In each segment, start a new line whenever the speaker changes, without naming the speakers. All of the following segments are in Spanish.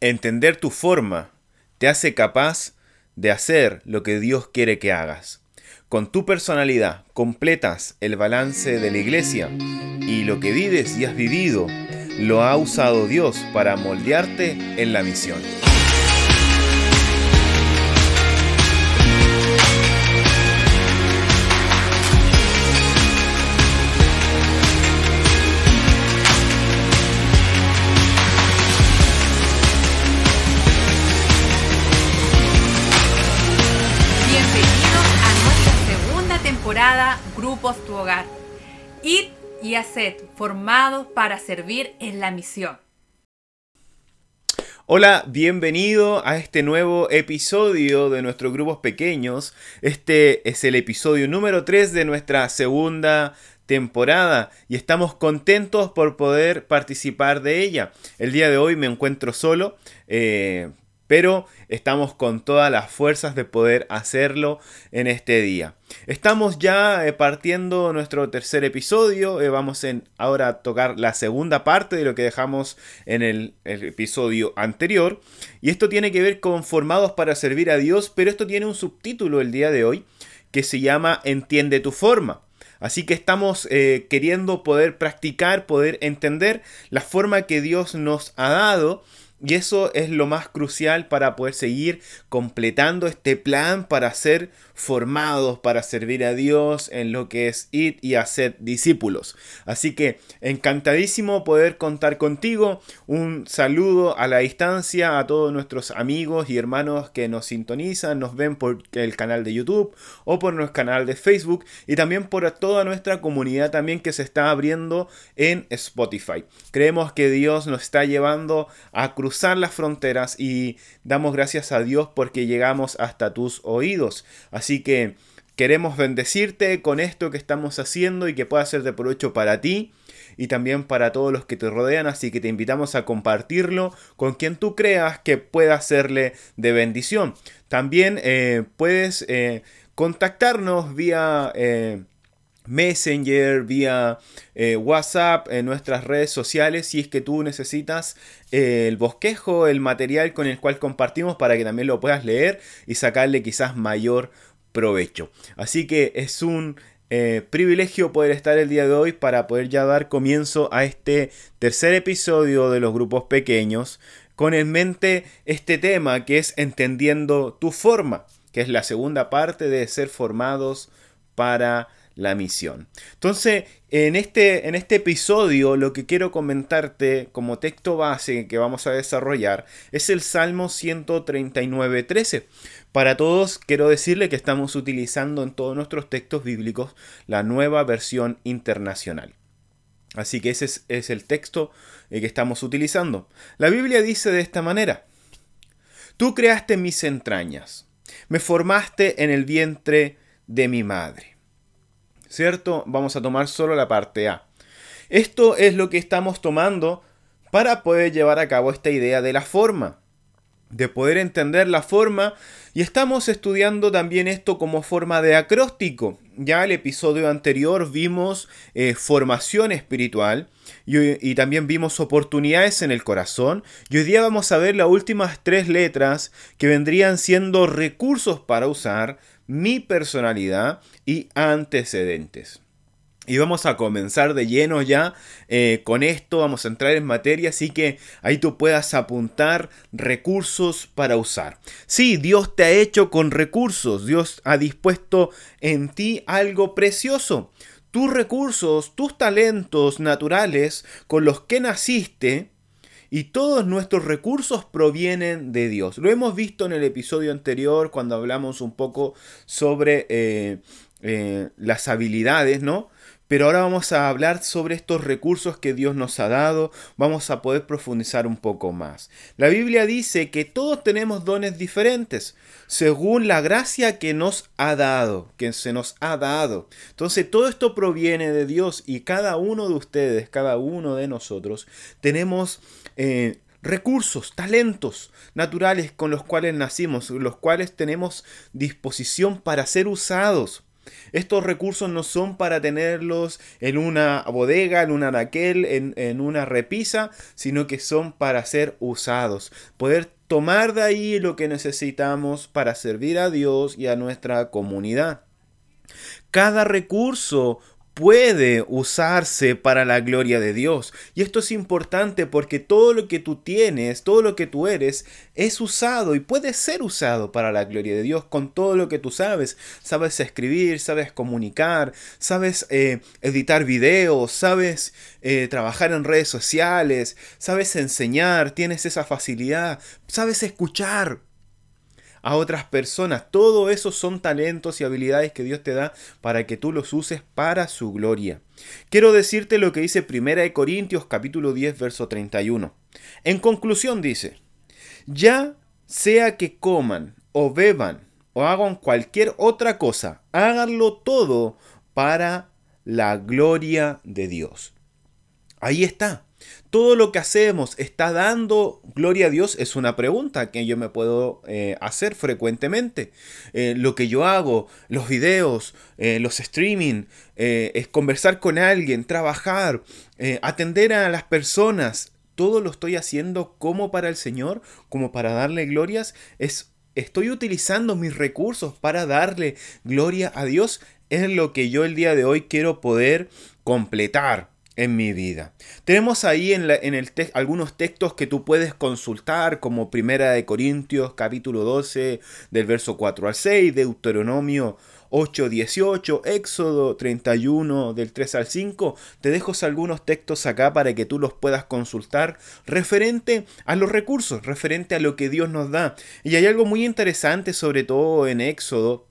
Entender tu forma te hace capaz de hacer lo que Dios quiere que hagas. Con tu personalidad completas el balance de la iglesia y lo que vives y has vivido lo ha usado Dios para moldearte en la misión.
Grupos Tu Hogar. Id y haced, formados para servir en la misión.
Hola, bienvenido a este nuevo episodio de nuestros grupos pequeños. Este es el episodio número 3 de nuestra segunda temporada y estamos contentos por poder participar de ella. El día de hoy me encuentro solo. Eh, pero estamos con todas las fuerzas de poder hacerlo en este día. Estamos ya eh, partiendo nuestro tercer episodio, eh, vamos en, ahora a tocar la segunda parte de lo que dejamos en el, episodio anterior, y esto tiene que ver con formados para servir a Dios, pero esto tiene un subtítulo el día de hoy que se llama Entiende tu forma. Así que estamos eh, queriendo poder practicar, poder entender la forma que Dios nos ha dado y eso es lo más crucial para poder seguir completando este plan para ser formados, para servir a Dios en lo que es ir y hacer discípulos. Así que encantadísimo poder contar contigo. Un saludo a la distancia a todos nuestros amigos y hermanos que nos sintonizan, nos ven por el canal de YouTube o por nuestro canal de Facebook y también por toda nuestra comunidad también que se está abriendo en Spotify. Creemos que Dios nos está llevando a cruzar las fronteras y damos gracias a Dios porque llegamos hasta tus oídos. Así que queremos bendecirte con esto que estamos haciendo y que pueda ser de provecho para ti y también para todos los que te rodean, así que te invitamos a compartirlo con quien tú creas que pueda serle de bendición. También eh, puedes eh, contactarnos vía... Eh, Messenger, vía eh, WhatsApp, en nuestras redes sociales, si es que tú necesitas eh, el bosquejo, el material con el cual compartimos para que también lo puedas leer y sacarle quizás mayor provecho. Así que es un eh, privilegio poder estar el día de hoy para poder ya dar comienzo a este tercer episodio de los grupos pequeños con en mente este tema que es entendiendo tu forma, que es la segunda parte de ser formados para la misión. Entonces, en este, en este episodio lo que quiero comentarte como texto base que vamos a desarrollar es el Salmo 139.13. Para todos quiero decirle que estamos utilizando en todos nuestros textos bíblicos la nueva versión internacional. Así que ese es, es el texto eh, que estamos utilizando. La Biblia dice de esta manera, Tú creaste mis entrañas, me formaste en el vientre de mi madre. ¿Cierto? Vamos a tomar solo la parte A. Esto es lo que estamos tomando para poder llevar a cabo esta idea de la forma, de poder entender la forma y estamos estudiando también esto como forma de acróstico. Ya el episodio anterior vimos eh, formación espiritual y, y, también vimos oportunidades en el corazón y hoy día vamos a ver las últimas tres letras que vendrían siendo recursos para usar mi personalidad y antecedentes. Y vamos a comenzar de lleno ya eh, con esto, vamos a entrar en materia, así que ahí tú puedas apuntar recursos para usar. Sí, Dios te ha hecho con recursos, Dios ha dispuesto en ti algo precioso. Tus recursos, tus talentos naturales con los que naciste, y todos nuestros recursos provienen de Dios. Lo hemos visto en el episodio anterior cuando hablamos un poco sobre eh, eh, las habilidades, ¿no? Pero ahora vamos a hablar sobre estos recursos que Dios nos ha dado, vamos a poder profundizar un poco más. La Biblia dice que todos tenemos dones diferentes, según la gracia que nos ha dado, que se nos ha dado. Entonces todo esto proviene de Dios y cada uno de ustedes, cada uno de nosotros, tenemos... Eh, recursos, talentos naturales con los cuales nacimos, los cuales tenemos disposición para ser usados. Estos recursos no son para tenerlos en una bodega, en un anaquel, en, en una repisa, sino que son para ser usados. Poder tomar de ahí lo que necesitamos para servir a Dios y a nuestra comunidad. Cada recurso puede usarse para la gloria de Dios. Y esto es importante porque todo lo que tú tienes, todo lo que tú eres, es usado y puede ser usado para la gloria de Dios con todo lo que tú sabes. Sabes escribir, sabes comunicar, sabes eh, editar videos, sabes eh, trabajar en redes sociales, sabes enseñar, tienes esa facilidad, sabes escuchar a otras personas. Todo eso son talentos y habilidades que Dios te da para que tú los uses para su gloria. Quiero decirte lo que dice 1 Corintios capítulo 10 verso 31. En conclusión dice, ya sea que coman o beban o hagan cualquier otra cosa, háganlo todo para la gloria de Dios. Ahí está. ¿Todo lo que hacemos está dando gloria a Dios? Es una pregunta que yo me puedo eh, hacer frecuentemente. Eh, lo que yo hago, los videos, eh, los streaming, es conversar con alguien, trabajar, atender a las personas. Todo lo estoy haciendo como para el Señor, como para darle glorias. Es, estoy utilizando mis recursos para darle gloria a Dios. Es lo que yo el día de hoy quiero poder completar en mi vida. Tenemos ahí en, el algunos textos que tú puedes consultar, como Primera de Corintios, capítulo 12, del verso 4 al 6, Deuteronomio 8, 18, Éxodo 31, del 3 al 5. Te dejo algunos textos acá para que tú los puedas consultar referente a los recursos, referente a lo que Dios nos da. Y hay algo muy interesante, sobre todo en Éxodo,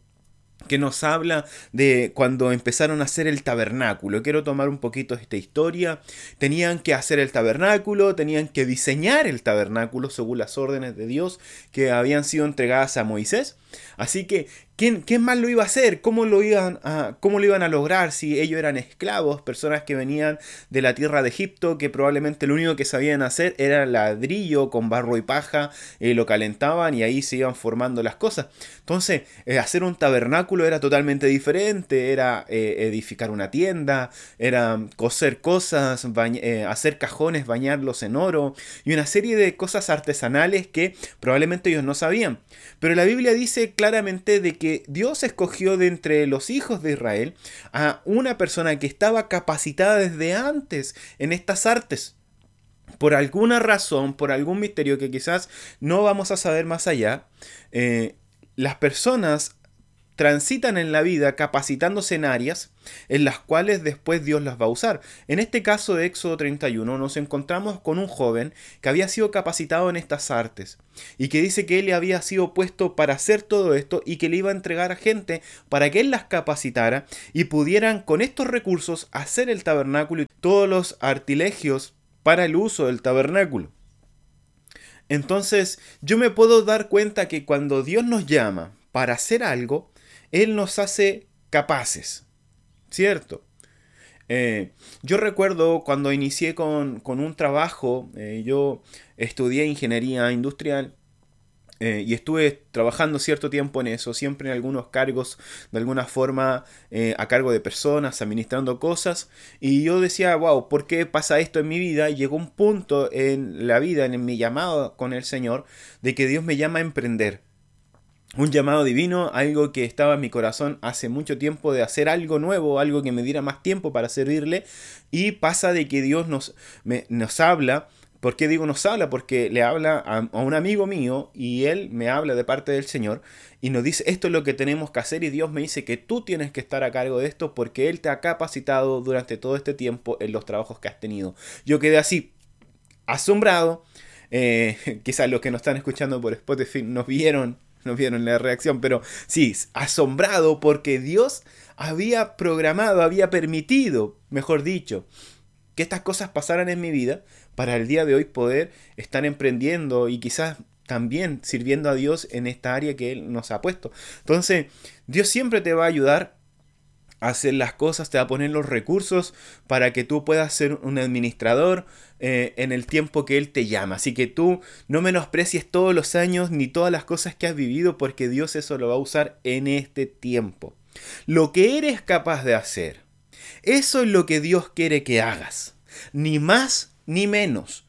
que nos habla de cuando empezaron a hacer el tabernáculo. Quiero tomar un poquito esta historia. Tenían que hacer el tabernáculo, tenían que diseñar el tabernáculo según las órdenes de Dios que habían sido entregadas a Moisés. Así que ¿Quién, más lo iba a hacer? ¿Cómo lo, iban a, ¿Cómo lo iban a lograr si ellos eran esclavos, personas que venían de la tierra de Egipto, que probablemente lo único que sabían hacer era ladrillo con barro y paja, eh, lo calentaban y ahí se iban formando las cosas? Entonces, eh, hacer un tabernáculo era totalmente diferente, era eh, edificar una tienda, era coser cosas, hacer cajones, bañarlos en oro y una serie de cosas artesanales que probablemente ellos no sabían. Pero la Biblia dice claramente de que Dios escogió de entre los hijos de Israel a una persona que estaba capacitada desde antes en estas artes. Por alguna razón, por algún misterio que quizás no vamos a saber más allá, eh, las personas transitan en la vida capacitándose en áreas en las cuales después Dios las va a usar. En este caso de Éxodo 31 nos encontramos con un joven que había sido capacitado en estas artes y que dice que él había sido puesto para hacer todo esto y que le iba a entregar a gente para que él las capacitara y pudieran con estos recursos hacer el tabernáculo y todos los artilegios para el uso del tabernáculo. Entonces yo me puedo dar cuenta que cuando Dios nos llama para hacer algo, él nos hace capaces, ¿cierto? Eh, yo recuerdo cuando inicié con, un trabajo, eh, yo estudié ingeniería industrial eh, y estuve trabajando cierto tiempo en eso, siempre en algunos cargos, de alguna forma, a cargo de personas, administrando cosas. Y yo decía, wow, ¿por qué pasa esto en mi vida? Llegó un punto en la vida, en mi llamado con el Señor, de que Dios me llama a emprender un llamado divino, algo que estaba en mi corazón hace mucho tiempo de hacer algo nuevo, algo que me diera más tiempo para servirle, y pasa de que Dios nos, nos habla. ¿Por qué digo nos habla? Porque le habla a, a, un amigo mío y él me habla de parte del Señor y nos dice esto es lo que tenemos que hacer y Dios me dice que tú tienes que estar a cargo de esto porque Él te ha capacitado durante todo este tiempo en los trabajos que has tenido. Yo quedé así asombrado. Eh, quizás los que nos están escuchando por Spotify nos vieron no vieron la reacción, pero sí, asombrado porque Dios había programado, había permitido, mejor dicho, que estas cosas pasaran en mi vida para el día de hoy poder estar emprendiendo y quizás también sirviendo a Dios en esta área que Él nos ha puesto. Entonces, Dios siempre te va a ayudar hacer las cosas, te va a poner los recursos para que tú puedas ser un administrador eh, en el tiempo que Él te llama. Así que tú no menosprecies todos los años ni todas las cosas que has vivido porque Dios eso lo va a usar en este tiempo. Lo que eres capaz de hacer. Eso es lo que Dios quiere que hagas. Ni más ni menos.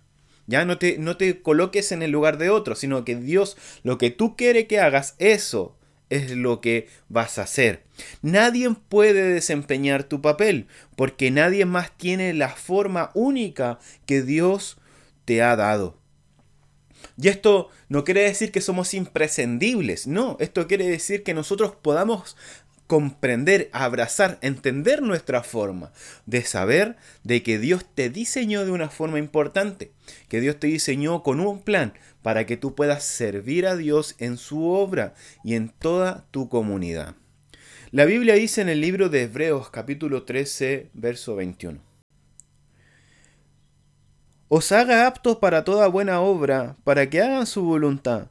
Ya no te, no te coloques en el lugar de otro, sino que Dios, lo que tú quiere que hagas, eso es lo que vas a hacer. Nadie puede desempeñar tu papel, porque nadie más tiene la forma única que Dios te ha dado. Y esto no quiere decir que somos imprescindibles, no, esto quiere decir que nosotros podamos comprender, abrazar, entender nuestra forma, de saber de que Dios te diseñó de una forma importante, que Dios te diseñó con un plan para que tú puedas servir a Dios en su obra y en toda tu comunidad. La Biblia dice en el libro de Hebreos capítulo 13, verso 21. Os haga aptos para toda buena obra, para que hagan su voluntad,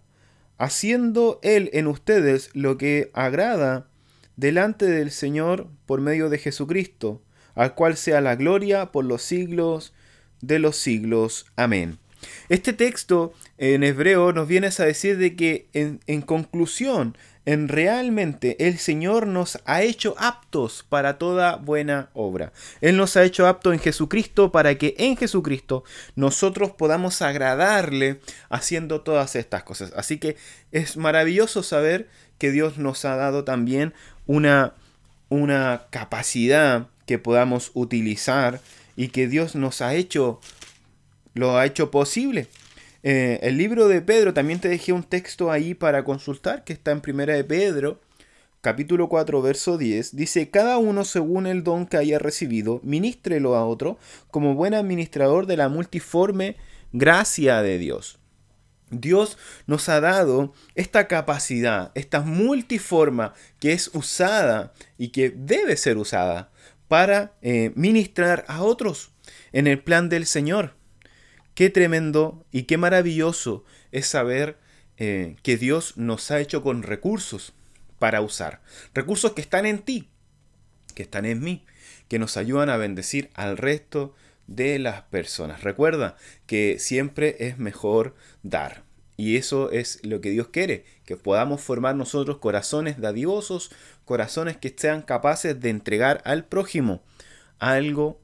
haciendo Él en ustedes lo que agrada delante del Señor por medio de Jesucristo, al cual sea la gloria por los siglos de los siglos. Amén. Este texto en hebreo nos viene a decir de que en, en conclusión, en realmente el Señor nos ha hecho aptos para toda buena obra. Él nos ha hecho aptos en Jesucristo para que en Jesucristo nosotros podamos agradarle haciendo todas estas cosas. Así que es maravilloso saber que Dios nos ha dado también una, una capacidad que podamos utilizar y que Dios nos ha hecho, lo ha hecho posible. Eh, el libro de Pedro, también te dejé un texto ahí para consultar, que está en Primera de Pedro, capítulo 4, verso 10, dice, cada uno según el don que haya recibido, ministrelo a otro como buen administrador de la multiforme gracia de Dios. Dios nos ha dado esta capacidad, esta multiforma que es usada y que debe ser usada para eh, ministrar a otros en el plan del Señor. Qué tremendo y qué maravilloso es saber eh, que Dios nos ha hecho con recursos para usar. Recursos que están en ti, que están en mí, que nos ayudan a bendecir al resto de las personas. Recuerda que siempre es mejor dar. Y eso es lo que Dios quiere, que podamos formar nosotros corazones dadivosos, corazones que sean capaces de entregar al prójimo algo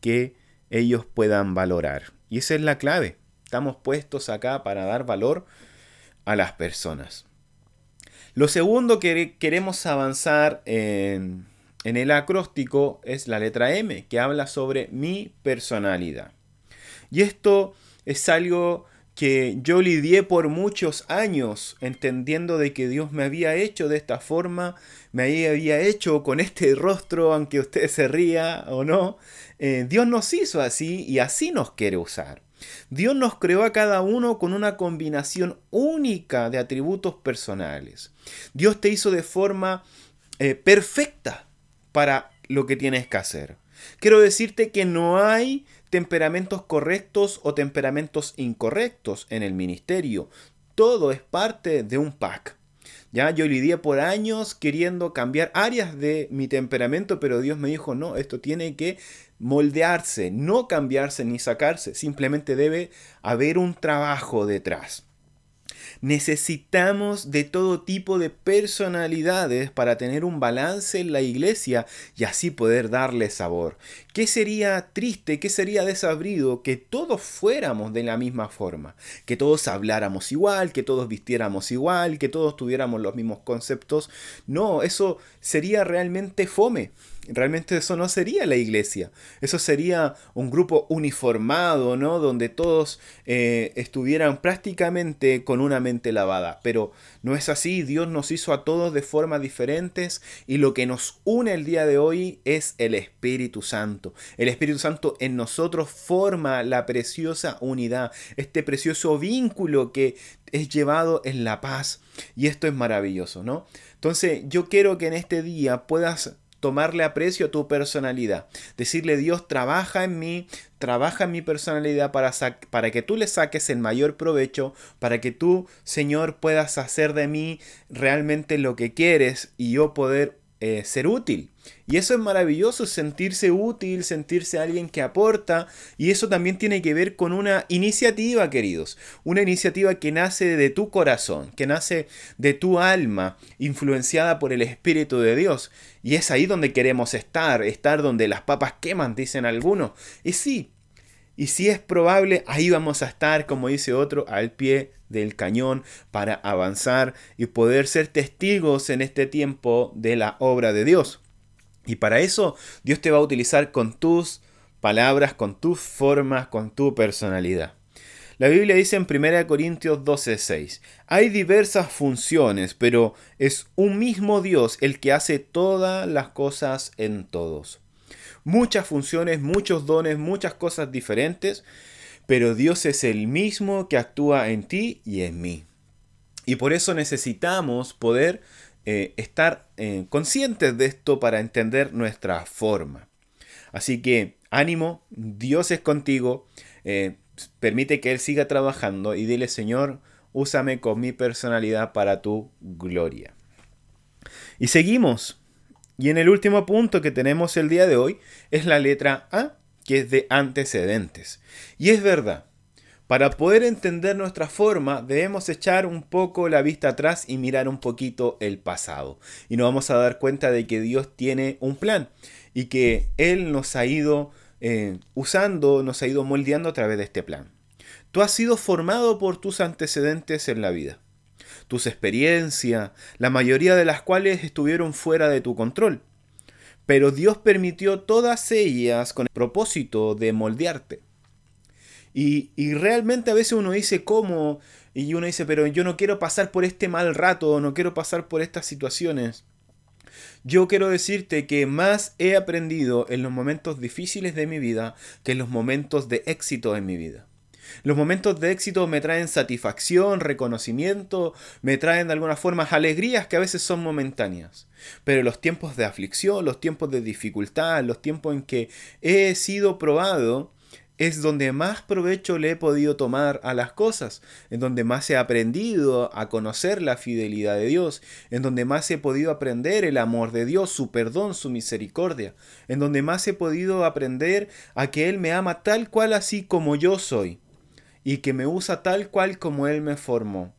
que ellos puedan valorar. Y esa es la clave. Estamos puestos acá para dar valor a las personas. Lo segundo que queremos avanzar en, en el acróstico es la letra M, que habla sobre mi personalidad. Y esto es algo que yo lidié por muchos años entendiendo de que Dios me había hecho de esta forma, me había hecho con este rostro, aunque usted se ría o no. Eh, Dios nos hizo así y así nos quiere usar. Dios nos creó a cada uno con una combinación única de atributos personales. Dios te hizo de forma eh, perfecta para lo que tienes que hacer. Quiero decirte que no hay temperamentos correctos o temperamentos incorrectos en el ministerio. Todo es parte de un pack. Ya yo lidié por años queriendo cambiar áreas de mi temperamento, pero Dios me dijo, "No, esto tiene que moldearse, no cambiarse ni sacarse, simplemente debe haber un trabajo detrás." Necesitamos de todo tipo de personalidades para tener un balance en la iglesia y así poder darle sabor. ¿Qué sería triste, qué sería desabrido que todos fuéramos de la misma forma? Que todos habláramos igual, que todos vistiéramos igual, que todos tuviéramos los mismos conceptos. No, eso sería realmente fome. Realmente eso no sería la iglesia. Eso sería un grupo uniformado, ¿no? Donde todos eh, estuvieran prácticamente con una mente lavada. Pero no es así. Dios nos hizo a todos de formas diferentes y lo que nos une el día de hoy es el Espíritu Santo. El Espíritu Santo en nosotros forma la preciosa unidad, este precioso vínculo que es llevado en la paz. Y esto es maravilloso, ¿no? Entonces yo quiero que en este día puedas tomarle aprecio a tu personalidad. Decirle, Dios, trabaja en mí, trabaja en mi personalidad para, para que tú le saques el mayor provecho, para que tú, Señor, puedas hacer de mí realmente lo que quieres y yo poder eh, ser útil. Y eso es maravilloso, sentirse útil, sentirse alguien que aporta. Y eso también tiene que ver con una iniciativa, queridos. Una iniciativa que nace de tu corazón, que nace de tu alma, influenciada por el Espíritu de Dios. Y es ahí donde queremos estar, estar donde las papas queman, dicen algunos. Y sí, y si es probable, ahí vamos a estar, como dice otro, al pie del cañón para avanzar y poder ser testigos en este tiempo de la obra de Dios. Y para eso Dios te va a utilizar con tus palabras, con tus formas, con tu personalidad. La Biblia dice en 1 Corintios 12:6, hay diversas funciones, pero es un mismo Dios el que hace todas las cosas en todos muchas funciones, muchos dones, muchas cosas diferentes, pero Dios es el mismo que actúa en ti y en mí. Y por eso necesitamos poder eh, estar eh, conscientes de esto para entender nuestra forma. Así que ánimo, Dios es contigo, eh, permite que Él siga trabajando y dile Señor, úsame con mi personalidad para tu gloria. Y seguimos y en el último punto que tenemos el día de hoy es la letra A, que es de antecedentes. Y es verdad, para poder entender nuestra forma debemos echar un poco la vista atrás y mirar un poquito el pasado. Y nos vamos a dar cuenta de que Dios tiene un plan y que Él nos ha ido eh, usando, nos ha ido moldeando a través de este plan. Tú has sido formado por tus antecedentes en la vida tus experiencias, la mayoría de las cuales estuvieron fuera de tu control. Pero Dios permitió todas ellas con el propósito de moldearte. Y, y, realmente a veces uno dice cómo, y uno dice, pero yo no quiero pasar por este mal rato, no quiero pasar por estas situaciones. Yo quiero decirte que más he aprendido en los momentos difíciles de mi vida que en los momentos de éxito en mi vida. Los momentos de éxito me traen satisfacción, reconocimiento, me traen de alguna forma alegrías que a veces son momentáneas. Pero los tiempos de aflicción, los tiempos de dificultad, los tiempos en que he sido probado, es donde más provecho le he podido tomar a las cosas, en donde más he aprendido a conocer la fidelidad de Dios, en donde más he podido aprender el amor de Dios, su perdón, su misericordia, en donde más he podido aprender a que Él me ama tal cual así como yo soy y que me usa tal cual como Él me formó.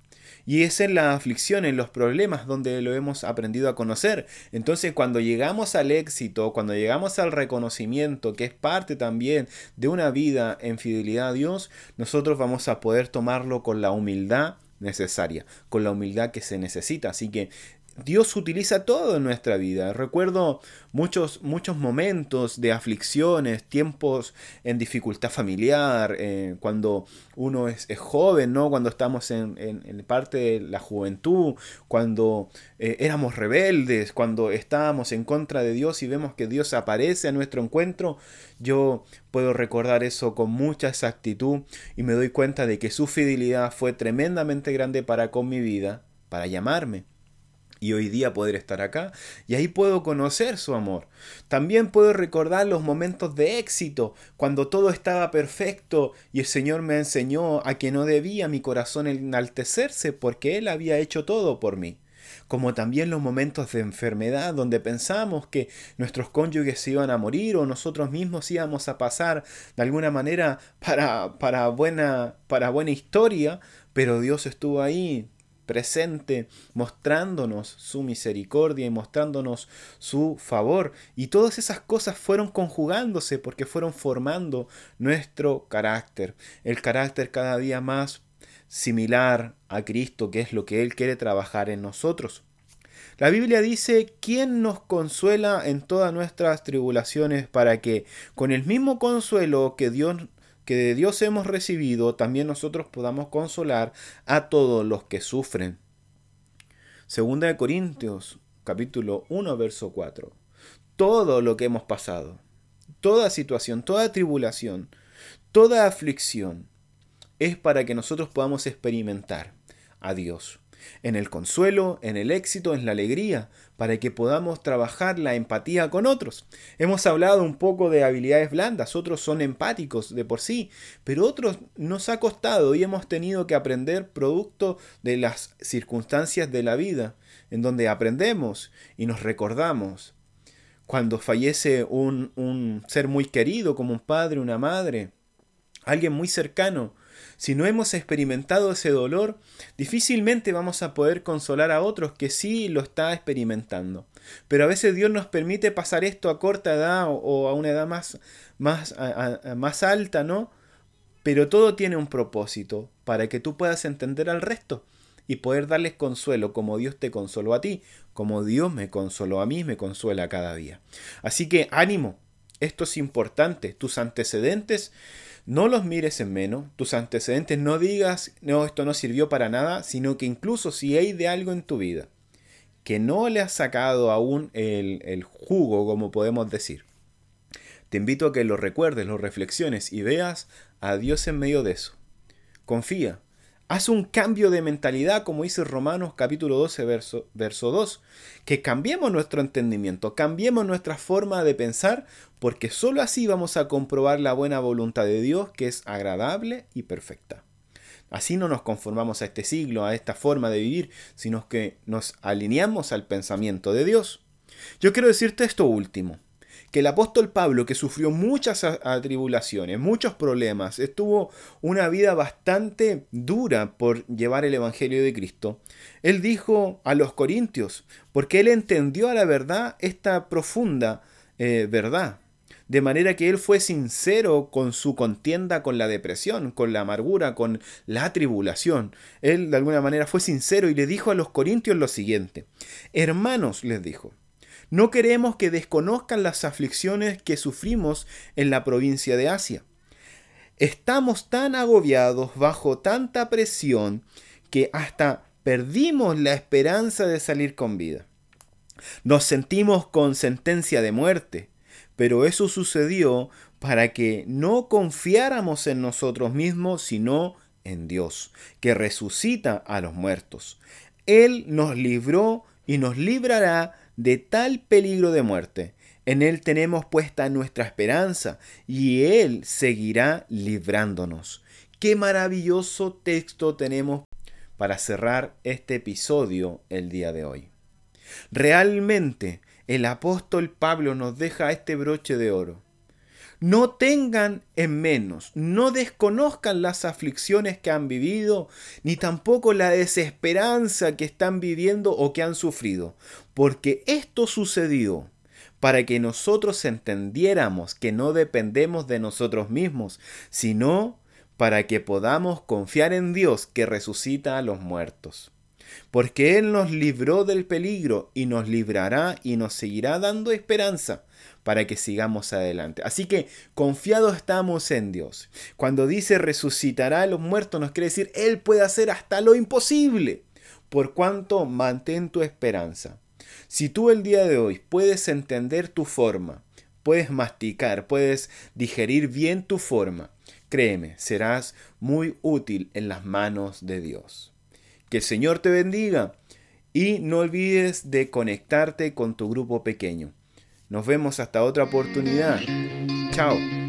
Y es en la aflicción, en los problemas, donde lo hemos aprendido a conocer. Entonces, cuando llegamos al éxito, cuando llegamos al reconocimiento, que es parte también de una vida en fidelidad a Dios, nosotros vamos a poder tomarlo con la humildad necesaria, con la humildad que se necesita. Así que Dios utiliza todo en nuestra vida. Recuerdo muchos, muchos momentos de aflicciones, tiempos en dificultad familiar, eh, cuando uno es, joven, ¿no? cuando estamos en, parte de la juventud, cuando eh, éramos rebeldes, cuando estábamos en contra de Dios y vemos que Dios aparece a nuestro encuentro. Yo puedo recordar eso con mucha exactitud y me doy cuenta de que su fidelidad fue tremendamente grande para con mi vida, para llamarme y hoy día poder estar acá y ahí puedo conocer su amor. También puedo recordar los momentos de éxito, cuando todo estaba perfecto y el Señor me enseñó a que no debía mi corazón enaltecerse porque Él había hecho todo por mí. Como también los momentos de enfermedad donde pensamos que nuestros cónyuges se iban a morir o nosotros mismos íbamos a pasar de alguna manera para, para, buena, para buena historia, pero Dios estuvo ahí presente, mostrándonos su misericordia y mostrándonos su favor. Y todas esas cosas fueron conjugándose porque fueron formando nuestro carácter, el carácter cada día más similar a Cristo, que es lo que Él quiere trabajar en nosotros. La Biblia dice, ¿quién nos consuela en todas nuestras tribulaciones para que con el mismo consuelo que Dios que de Dios hemos recibido, también nosotros podamos consolar a todos los que sufren. Segunda de Corintios, capítulo 1, verso 4. Todo lo que hemos pasado, toda situación, toda tribulación, toda aflicción, es para que nosotros podamos experimentar a Dios. En el consuelo, en el éxito, en la alegría, para que podamos trabajar la empatía con otros. Hemos hablado un poco de habilidades blandas, otros son empáticos de por sí, pero otros nos ha costado y hemos tenido que aprender producto de las circunstancias de la vida, en donde aprendemos y nos recordamos. Cuando fallece un, un ser muy querido como un padre, una madre, alguien muy cercano, si no hemos experimentado ese dolor, difícilmente vamos a poder consolar a otros que sí lo está experimentando. Pero a veces Dios nos permite pasar esto a corta edad o, a una edad más, más, más alta, ¿no? Pero todo tiene un propósito para que tú puedas entender al resto y poder darles consuelo como Dios te consoló a ti, como Dios me consoló a mí, me consuela cada día. Así que ánimo, esto es importante, tus antecedentes no los mires en menos, tus antecedentes no digas, no, esto no sirvió para nada, sino que incluso si hay de algo en tu vida que no le has sacado aún el, el jugo, como podemos decir, te invito a que lo recuerdes, lo reflexiones y veas a Dios en medio de eso. Confía, Haz un cambio de mentalidad, como dice Romanos capítulo 12, verso, verso 2. Que cambiemos nuestro entendimiento, cambiemos nuestra forma de pensar, porque sólo así vamos a comprobar la buena voluntad de Dios, que es agradable y perfecta. Así no nos conformamos a este siglo, a esta forma de vivir, sino que nos alineamos al pensamiento de Dios. Yo quiero decirte esto último que el apóstol Pablo, que sufrió muchas atribulaciones, muchos problemas, estuvo una vida bastante dura por llevar el Evangelio de Cristo, él dijo a los corintios, porque él entendió a la verdad esta profunda eh, verdad, de manera que él fue sincero con su contienda con la depresión, con la amargura, con la tribulación. Él de alguna manera fue sincero y le dijo a los corintios lo siguiente, hermanos, les dijo, no queremos que desconozcan las aflicciones que sufrimos en la provincia de Asia. Estamos tan agobiados bajo tanta presión que hasta perdimos la esperanza de salir con vida. Nos sentimos con sentencia de muerte, pero eso sucedió para que no confiáramos en nosotros mismos, sino en Dios, que resucita a los muertos. Él nos libró y nos librará de tal peligro de muerte. En Él tenemos puesta nuestra esperanza y Él seguirá librándonos. Qué maravilloso texto tenemos para cerrar este episodio el día de hoy. Realmente el apóstol Pablo nos deja este broche de oro. No tengan en menos, no desconozcan las aflicciones que han vivido, ni tampoco la desesperanza que están viviendo o que han sufrido, porque esto sucedió para que nosotros entendiéramos que no dependemos de nosotros mismos, sino para que podamos confiar en Dios que resucita a los muertos. Porque Él nos libró del peligro y nos librará y nos seguirá dando esperanza para que sigamos adelante. Así que confiados estamos en Dios. Cuando dice resucitará a los muertos, nos quiere decir Él puede hacer hasta lo imposible. Por cuanto mantén tu esperanza. Si tú el día de hoy puedes entender tu forma, puedes masticar, puedes digerir bien tu forma, créeme, serás muy útil en las manos de Dios. Que el Señor te bendiga y no olvides de conectarte con tu grupo pequeño. Nos vemos hasta otra oportunidad. Chao.